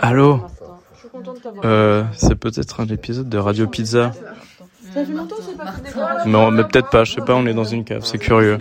Allô euh, C'est peut-être un épisode de Radio Pizza. Ça fait longtemps que c'est pas fait des voix. Non, mais peut-être pas, je sais pas, on est dans une cave, c'est curieux.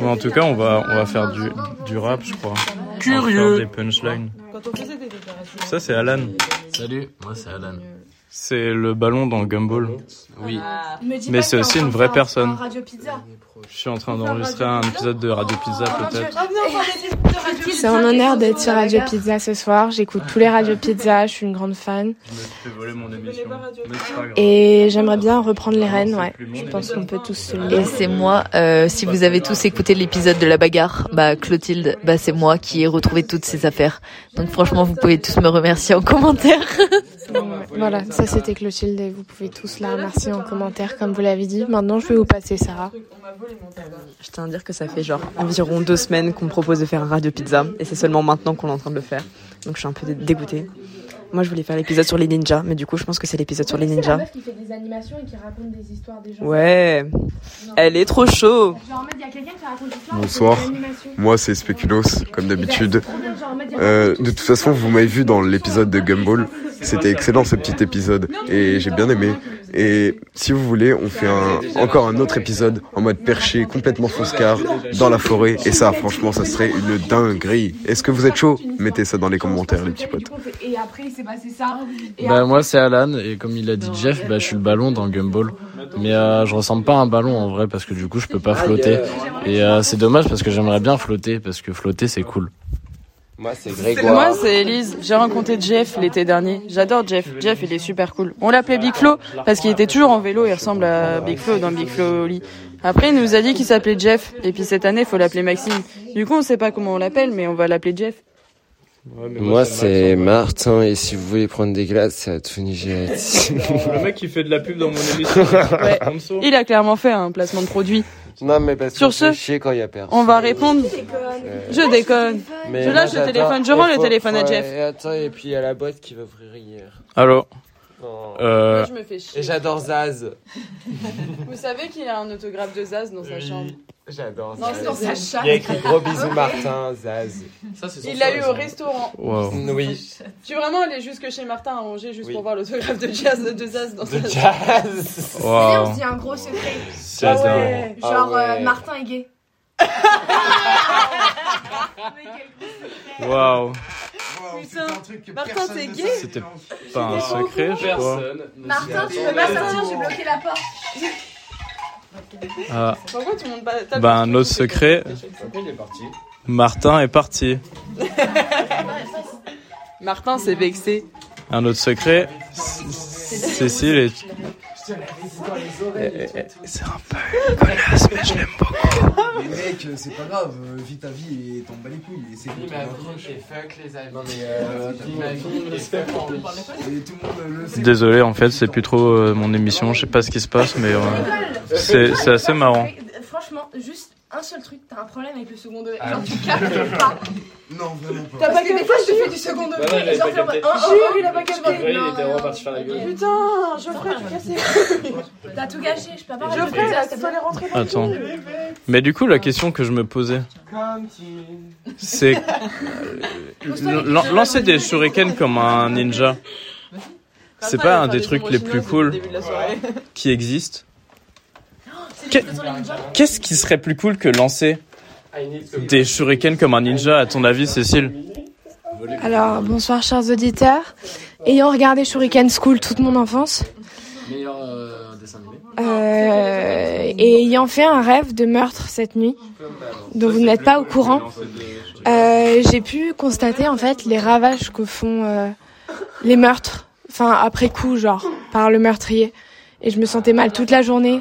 En tout cas, on va, on va faire du, du rap, je crois. Curieux. On va faire des punchlines. Quand on faisait des déclarations. Ça, c'est Alan. Salut, moi c'est Alan. C'est le ballon dans Gumball. Oui. Mais c'est aussi une vraie personne. Radio Pizza. Je suis en train d'enregistrer un épisode de Radio Pizza, peut-être. C'est un honneur d'être sur Radio Pizza ce soir. J'écoute tous les Radio Pizza, je suis une grande fan. Je me suis fait voler mon émission. Mais c'est pas grave. Et j'aimerais bien reprendre les rênes, ouais. Je pense qu'on peut tous se le Et dire. c'est moi, euh, si vous avez tous écouté l'épisode de la bagarre, bah Clotilde, bah c'est moi qui ai retrouvé toutes ces affaires. Donc franchement, vous pouvez tous me remercier en commentaire. Voilà, ça c'était Clotilde et vous pouvez tous la remercier en commentaire comme vous l'avez dit. Maintenant, je vais vous passer Sarah. Je tiens à dire que ça fait genre environ deux semaines qu'on me propose de faire un radio pizza et c'est seulement maintenant qu'on est en train de le faire. Donc je suis un peu dé- dégoûtée. Moi je voulais faire l'épisode sur les ninjas, mais du coup je pense que c'est l'épisode sur les ninjas. qui fait des animations et qui raconte des histoires des gens. Ouais, elle est trop chaud. Genre en mode, il y a quelqu'un qui raconte l'histoire. Bonsoir. Moi, c'est Speculos, comme d'habitude. Euh, de toute façon, vous m'avez vu dans l'épisode de Gumball. C'était excellent ce petit épisode et j'ai bien aimé. Et si vous voulez, on fait un, encore un autre épisode en mode perché, complètement foscar, dans la forêt. Et ça, franchement, ça serait une dinguerie. Est-ce que vous êtes chaud? Mettez ça dans les commentaires, les petits potes. Et après, il s'est passé ça. Et Bah moi c'est Alan et comme il a dit Jeff, bah je suis le ballon dans Gumball. Mais euh, je ressemble pas à un ballon en vrai parce que du coup je peux pas flotter. Et euh, c'est dommage parce que j'aimerais bien flotter parce que flotter c'est cool. Moi, c'est Moi, Grégoire. c'est Elise. J'ai rencontré Jeff l'été dernier. J'adore Jeff. Jeff, il est super cool. On l'appelait Big Flo parce qu'il était toujours en vélo. Il ressemble à Big Flo dans Big Flo lit. Après, il nous a dit qu'il s'appelait Jeff. Et puis cette année, il faut l'appeler Maxime. Du coup, on sait pas comment on l'appelle, mais on va l'appeler Jeff. Moi, c'est Martin, et si vous voulez prendre des glaces, c'est à Tony. Le mec qui fait de la pub dans mon émission. Ouais. Il a clairement fait un placement de produit. non, mais parce Sur ce, chier quand il y a personne. On va répondre. Je déconne. Mais je lâche le téléphone, je rends le téléphone à Jeff. Et attends, et puis il y a la boîte qui va ouvrir hier. Allô Non. euh, Je me fais chier. Et j'adore Zaz. Vous savez qu'il a un autographe de Zaz dans sa chambre. J'adore Non, Zaz. c'est dans sa Il y a écrit gros bisous Martin, Zaz. Il l'a eu au restaurant. wow. Oui, Tu veux vraiment aller jusque chez Martin à Angers juste Oui. pour voir l'autographe de Jazz de Zaz dans de sa jazz. Wow. dit un gros secret. C'est Ah. Ah Genre, euh, ouais. Martin est gay. Wow. Putain, Martin c'est gay C'était pas un secret, je crois. Martin, tu peux pas sortir, j'ai bloqué la porte. Ah, Pourquoi le monde pas bah un autre secret. Martin est parti. Martin s'est vexé. Un autre secret. Cécile est. Eh, eh, eh, C'est un peu une connasse, mais je l'aime beaucoup. Mais mec, euh, c'est pas grave, euh, vis ta vie et t'en bats les couilles. Et c'est tout. fuck les amis. Non mais euh, et tout le monde le sait. Désolé, en fait, c'est plus trop euh, mon émission. Je sais pas ce qui se passe, mais euh, c'est c'est assez marrant. Franchement, juste un seul truc, t'as un problème avec le second degré. Genre, tu captes pas. Non, vraiment pas. T'as pas que des fois, je te fais du second degré. et genre, oh, oh, oh, il a pas capté. Putain, Geoffrey, tu cassé. T'as tout gâché, je peux pas parler Geoffrey, de là, ça, tu dois les rentrer dans Attends. Mais du coup, la question que je me posais, c'est euh, lan- lancer des shurikens comme un ninja. C'est pas un des trucs les plus cool qui existent. Que- Qu'est-ce qui serait plus cool que lancer des shurikens comme un ninja, à ton avis, Cécile? Alors, bonsoir chers auditeurs. Ayant regardé Shuriken School toute mon enfance, euh, euh, et ayant fait un rêve de meurtre cette nuit, dont vous n'êtes pas au courant, euh, j'ai pu constater en fait les ravages que font euh, les meurtres, enfin après coup genre, par le meurtrier. Et je me sentais mal toute la journée.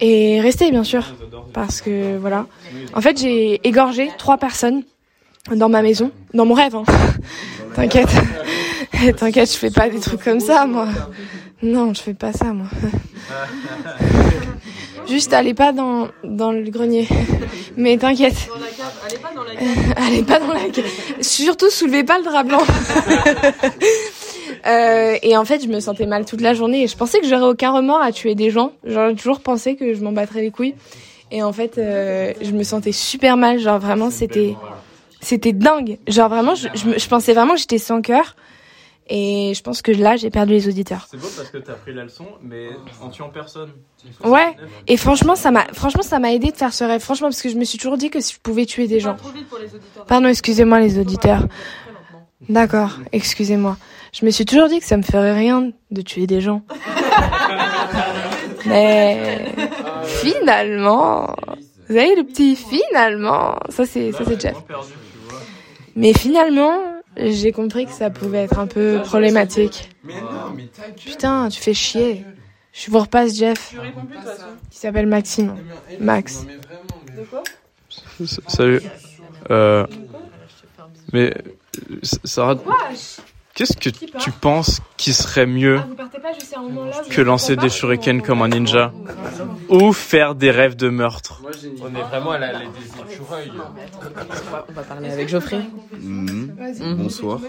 Et restez bien sûr, parce que voilà. En fait, j'ai égorgé trois personnes dans ma maison, dans mon rêve. Hein. T'inquiète, t'inquiète, je fais pas des trucs comme ça, moi. Non, je fais pas ça, moi. Juste, allez pas dans dans le grenier. Mais t'inquiète, allez pas dans la cave. allez pas dans la. Surtout, soulevez pas le drap blanc. Euh, et en fait, je me sentais mal toute la journée et je pensais que j'aurais aucun remords à tuer des gens. J'aurais toujours pensé que je m'en battrais les couilles. Et en fait, euh, je me sentais super mal. Genre vraiment, c'était C'était dingue. Genre vraiment, je, je, je pensais vraiment que j'étais sans cœur. Et je pense que là, j'ai perdu les auditeurs. C'est beau parce que t'as pris la leçon, mais en tuant personne. Ouais. Et franchement, ça m'a, franchement, ça m'a aidé de faire ce rêve. Franchement, parce que je me suis toujours dit que si je pouvais tuer des gens. Pardon, excusez-moi les auditeurs. D'accord, excusez-moi. Je me suis toujours dit que ça me ferait rien de tuer des gens. Mais finalement, vous avez le petit finalement, ça c'est ça c'est Jeff. Mais finalement, j'ai compris que ça pouvait être un peu problématique. Putain, tu fais chier. Je vous repasse Jeff, qui s'appelle Maxime. Max. Salut. Euh, mais Sarah, qu'est-ce que tu penses qui serait mieux que lancer des shurikens comme un ninja ou faire des rêves de meurtre On est vraiment à la des écureuils. On va parler avec Geoffrey. Mhm. Bonsoir.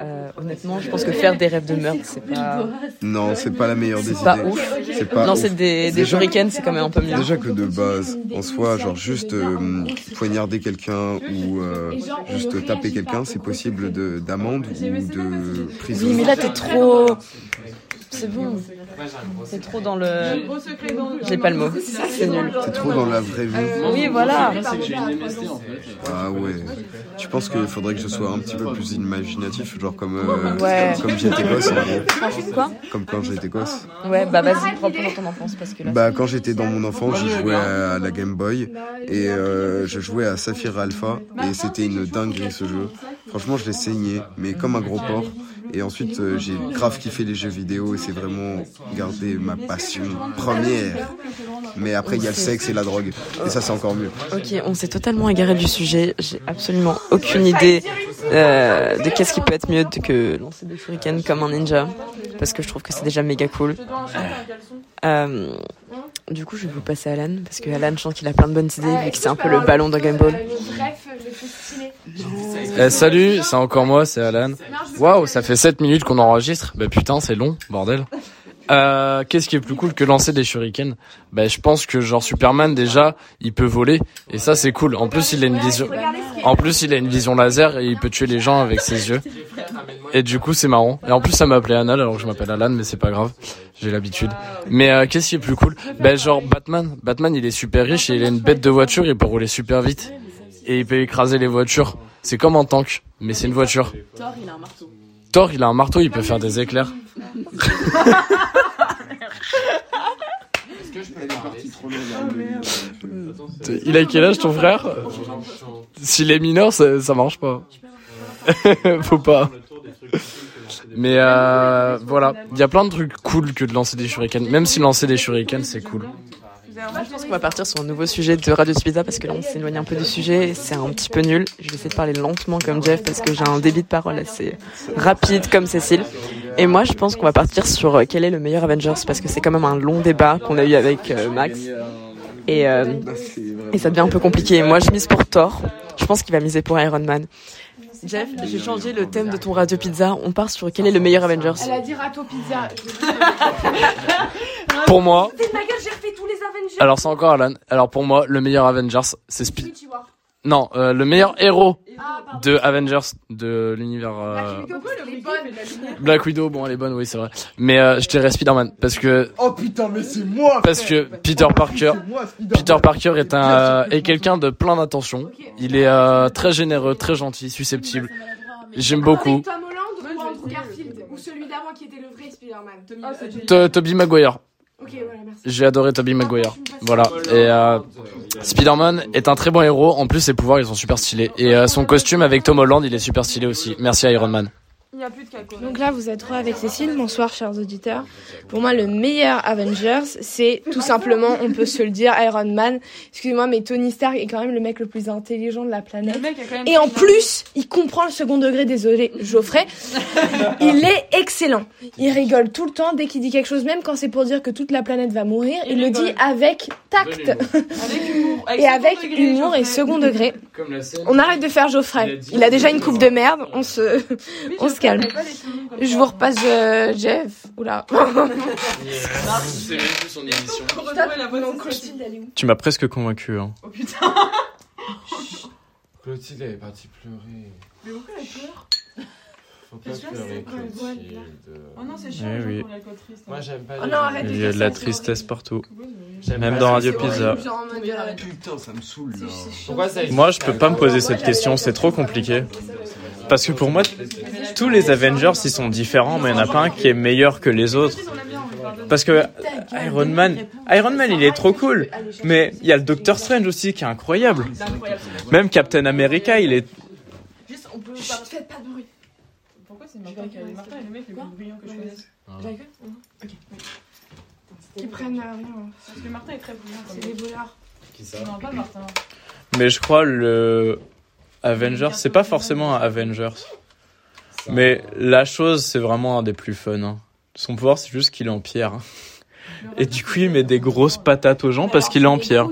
Euh, honnêtement, je pense que faire des rêves de meurtre, c'est pas. Non, c'est pas la meilleure des C'est pas idées. ouf. C'est pas Lancer ouf. des, des shurikens, c'est quand même un peu mieux. Déjà que de base, en soi, genre juste euh, poignarder quelqu'un ou euh, juste taper quelqu'un, c'est possible de d'amende ou de prison. Oui, mais là, t'es trop. C'est bon. C'est trop dans le. J'ai pas le mot. C'est nul. C'est trop dans la vraie vie. Oui, voilà. Ah ouais. Je pense qu'il faudrait que je sois un petit peu plus imaginatif, genre comme euh, Ouais. comme j'étais gosse. en gros. Quoi Comme quand j'étais gosse. Ouais, bah vas-y, prends pour ton enfance parce que là. Bah quand j'étais dans mon enfance, je jouais à la Game Boy et euh, je jouais à Saphir Alpha et c'était une dinguerie ce jeu. Franchement, je l'ai saigné, mais comme un gros porc. Et ensuite, euh, j'ai grave kiffé les jeux vidéo et c'est vraiment gardé ma passion première. Mais après, il y a le sexe et la drogue. Et ça, c'est encore mieux. Ok, on s'est totalement égaré du sujet. J'ai absolument aucune idée euh, de qu'est-ce qui peut être mieux que lancer des shurikens comme un ninja. Parce que je trouve que c'est déjà méga cool. Euh, du coup, je vais vous passer à Alan. Parce que Alan, je sens qu'il a plein de bonnes idées vu que c'est un peu le ballon de Game Ball. Eh, salut, c'est encore moi, c'est Alan. Waouh, ça fait 7 minutes qu'on enregistre. Bah putain, c'est long, bordel. Euh, Qu'est-ce qui est plus cool que lancer des shurikens? Bah je pense que genre Superman déjà, il peut voler et ça c'est cool. En plus il a une vision, en plus il a une vision laser et il peut tuer les gens avec ses yeux. Et du coup c'est marrant. Et en plus ça m'a appelé Anal alors que je m'appelle Alan mais c'est pas grave, j'ai l'habitude. Mais euh, qu'est-ce qui est plus cool? Bah genre Batman, Batman il est super riche et il a une bête de voiture, il peut rouler super vite et il peut écraser les voitures. C'est comme un tank, mais c'est une voiture. Thor, il a un marteau. Thor, il a un marteau, il peut faire des éclairs. Il a quel âge ton frère S'il est mineur, ça, ça marche pas. Faut pas. Mais euh, voilà, il y a plein de trucs cool que de lancer des shurikens. Même si lancer des shurikens, c'est cool. Je pense qu'on va partir sur un nouveau sujet de Radio Pizza parce que là on s'éloigne un peu du sujet, c'est un petit peu nul. Je vais essayer de parler lentement comme Jeff parce que j'ai un débit de parole assez rapide comme Cécile. Et moi je pense qu'on va partir sur euh, quel est le meilleur Avengers parce que c'est quand même un long débat qu'on a eu avec euh, Max. Et, euh, et ça devient un peu compliqué. Moi je mise pour Thor, je pense qu'il va miser pour Iron Man. Jeff, j'ai changé le thème de ton Radio Pizza. On part sur quel est le meilleur Avengers. Elle a dit Rato Pizza. Pour moi, Fais ma gueule, j'ai refait tous les Avengers. alors c'est encore Alan. Alors pour moi, le meilleur Avengers, c'est Speed. Non, euh, le meilleur héros de Avengers de l'univers. euh, Black Widow, bon elle est bonne, oui c'est vrai. Mais euh, je dirais Spider-Man parce que Oh putain, mais c'est moi parce que Peter Parker, Peter Parker est un est quelqu'un de plein d'attention. Il est euh, très généreux, très gentil, susceptible. J'aime beaucoup. Tom Holland ou Andrew Garfield Ou celui d'avant qui était le vrai Spider-Man Tobey Maguire. Voilà. J'ai adoré Tobey Maguire. Voilà. Et euh, Spider-Man est un très bon héros. En plus, ses pouvoirs, ils sont super stylés. Et euh, son costume avec Tom Holland, il est super stylé aussi. Merci à Iron Man. Il n'y a plus de calcul. Donc là, vous êtes trois avec Cécile. Bonsoir, chers auditeurs. Pour moi, le meilleur Avengers, c'est tout simplement, on peut se le dire, Iron Man. Excusez-moi, mais Tony Stark est quand même le mec le plus intelligent de la planète. Et en plus, il comprend le second degré, désolé Geoffrey. Il est excellent. Il rigole tout le temps dès qu'il dit quelque chose, même quand c'est pour dire que toute la planète va mourir. Il, le dit avec tact. avec humour. Et avec humour et second degré. On arrête de faire Geoffrey. Il a déjà une coupe de merde. On se, on se calme. Je vous repasse euh, Jeff. Oula. Tu m'as presque convaincu. Hein. Oh putain. Clotilde, elle est partie pleurer. Mais pourquoi elle pleure? Faut pas pleurer, Clotilde. Oh non, c'est chiant, Eh les gens oui. qui ont la côte triste. Moi, j'aime pas Oh les non, arrête Il y a de la tristesse partout. J'aime Même pas dans ça, Radio c'est Pizza. horrible. Genre en mode, euh, Putain, ça me saoule là. c'est- c'est chiant. Pourquoi ça Moi, je peux pas me poser cette question, c'est trop compliqué. Parce que pour moi, tous les Avengers, ils sont différents, mais il n'y en a pas un qui est meilleur que les autres. Parce que Iron Man, Iron Man, il est trop cool. Mais il y a le Doctor Strange aussi qui est incroyable. Même Captain America, il est. Juste, on peut Chut, pas. faites pas de bruit. C'est Martin qui a Martin est le mec le plus brillant que je connaisse J'arrive Ok. Ils prennent rien. Parce que Martin est très brillant. C'est des voleurs. Qui ça Non, pas Martin. Mais je crois le Avengers, c'est pas forcément un Avengers. Mais la chose, c'est vraiment un des plus fun. hein. Son pouvoir, c'est juste qu'il est en pierre. hein. Et du coup, il met des grosses patates aux gens parce qu'il est en pierre.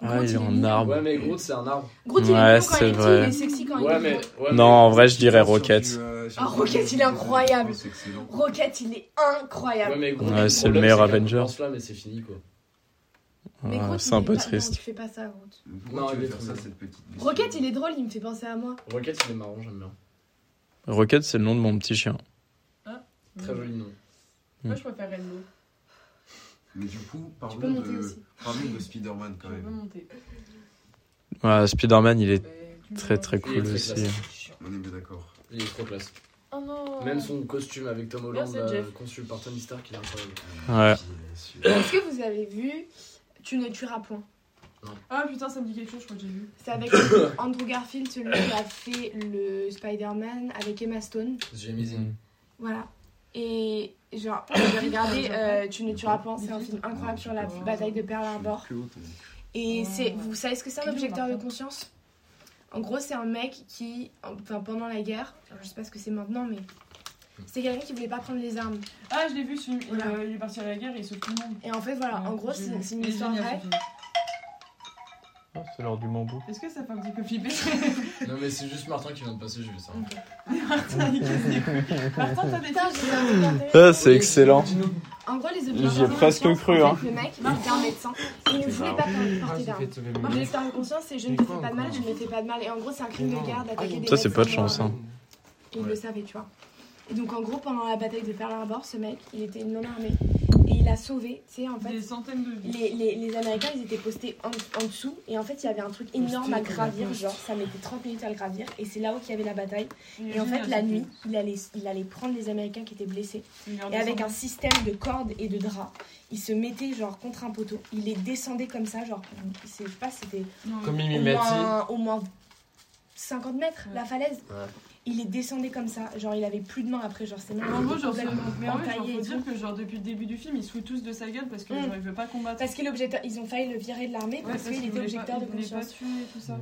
Ah, il est en arbre. Ouais, mais Groot, c'est un arbre. Groot, il est Ouais, mignon quand c'est il est petit, il est sexy quand il Ouais, est mais. petit. ouais, Non, en vrai, je dirais Rocket. Ah, Rocket, il est incroyable. Rocket, il est incroyable. Ouais, mais Groot, Ouais, le c'est le meilleur Avenger. pense là, mais c'est fini, quoi. C'est il un est peu pas- Non, triste. tu fais pas ça, Groot. Non, il est ça, cette petite Rocket, il est drôle, il me fait penser à moi. Rocket, il est marrant, j'aime bien. Rocket, c'est le nom de mon petit chien. Très joli nom. Moi, je préfère Rainbow. Mais du coup, parlons de, aussi. parlons de Spider-Man quand même. Ouais, Spider-Man, il est me très très cool très aussi. classe. On est bien d'accord. Il est trop classe. Oh non. Même son costume avec Tom Holland, Merci, euh, conçu par Tony Stark, il est incroyable. Ouais. Est-ce que vous avez vu Tu ne tueras point Ah putain, ça me dit quelque chose, je crois que j'ai vu. C'est avec Andrew Garfield, celui qui a fait le Spider-Man avec Emma Stone. J'ai mis Mm. Voilà. Et genre, j'ai regardé euh, Tu ne tueras point, c'est un film incroyable sur la bataille de Pearl Harbor. Et c'est, vous savez ce que c'est un objecteur de conscience? En gros, c'est un mec qui, enfin pendant la guerre, je sais pas ce que c'est maintenant, mais c'est quelqu'un qui voulait pas prendre les armes. Ah, je l'ai vu. Il, Voilà. il est parti à la guerre et il sauve tout le monde. Et en fait, voilà, en gros, c'est une histoire vraie. Ah, c'est l'heure du bambou. Est-ce que ça fait un petit peu flipper Non, mais c'est juste Martin qui vient de passer, j'ai vu ça. Martin, il casse des couilles. Martin, t'as des Putain, tips j'ai un truc intéressant. Ah, c'est excellent. En gros, les J'y ai presque cru, hein. Le mec, c'était un médecin. Il ne voulait pas porter d'armes. Objecteur de conscience, c'est je ne te fais pas de mal, je ne me fais pas de mal. Et en gros, c'est un crime de guerre d'attaquer des Ça, c'est pas de chance. Hein. Il le savait, tu vois. Et donc, en gros, pendant la bataille de Pearl Harbor, ce mec, il était non armé. Il a sauvé, tu sais, en fait. Des centaines de vies. Les, les, les Américains, ils étaient postés en, en dessous. Et en fait, il y avait un truc énorme à gravir. Genre, ça mettait 30 minutes à le gravir. Et c'est là où il y avait la bataille. Et en fait, la nuit, il allait, il allait prendre les Américains qui étaient blessés. Et avec un système de cordes et de draps, il se mettait genre contre un poteau. Il les descendait comme ça, genre, je sais pas, c'était Comme au moins, au moins 50 mètres, Ouais. la falaise. Ouais. Il les descendait comme ça, genre il avait plus de mains après, genre ses mains En gros, genre, mais en vrai, genre, faut dire que genre depuis le début du film, ils se foutent tous de sa gueule parce que Mm. genre il veut pas combattre. Parce qu'il est objecteur, ils ont failli le virer de l'armée Ouais, parce qu'il qu'il était objecteur pas- de pas conscience. tuer et tout ça.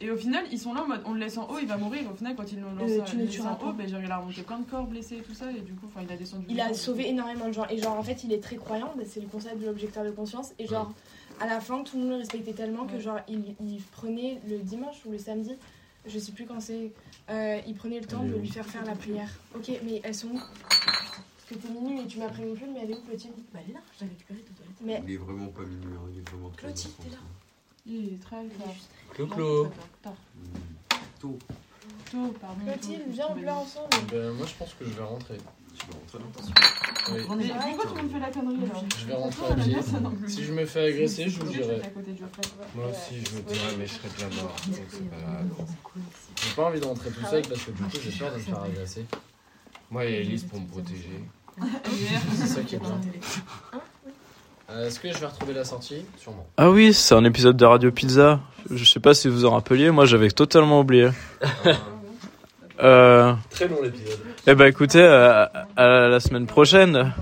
Et au final, ils sont là en mode on le laisse en haut, il va mourir. Au final, quand ils l'ont lancé Euh, en pas. haut, ben, genre, il a remonté plein de corps blessés et tout ça. Et du coup, enfin, il a descendu. Il a corps. sauvé énormément de gens. Et genre en fait il est très croyant, bah, c'est le concept de l'objecteur de conscience. Et genre à la fin tout le monde le respectait tellement que genre il, il prenait le dimanche ou le samedi, je sais plus quand c'est, euh, il prenait le temps de lui faire faire la prière. Ok mais elles sont où? Parce que t'es minuit et tu m'as prévenu plus, mais elle est où Clotilde? Bah, elle est là, je l'ai récupéré tout à l'heure. Mais Il est vraiment pas minuit, hein, il est vraiment très Clotilde, t'es là. hein. Il est très tard. Clo-clo. Tôt. Tôt, pardon. Clotilde, viens on pleure ensemble. Ben, moi, je pense que je vais rentrer. Tu vas rentrer dans Oui. Mais pourquoi tout le monde fait la connerie alors Je vais rentrer à pied. Si je me fais agresser, je vous dirai. Moi aussi, je me dirais, mais je serais déjà mort. Donc c'est pas grave. J'ai pas envie de rentrer tout seul parce que du coup, j'ai peur de me faire agresser. Moi, il y a Elise pour me protéger. C'est ça qui est bien. Euh, Est-ce que je vais retrouver la sortie? Sûrement. Ah oui, c'est un épisode de Radio Pizza. Je sais pas si vous en rappeliez, moi j'avais totalement oublié. Euh, Très long l'épisode. eh ben écoutez, euh, à la semaine prochaine.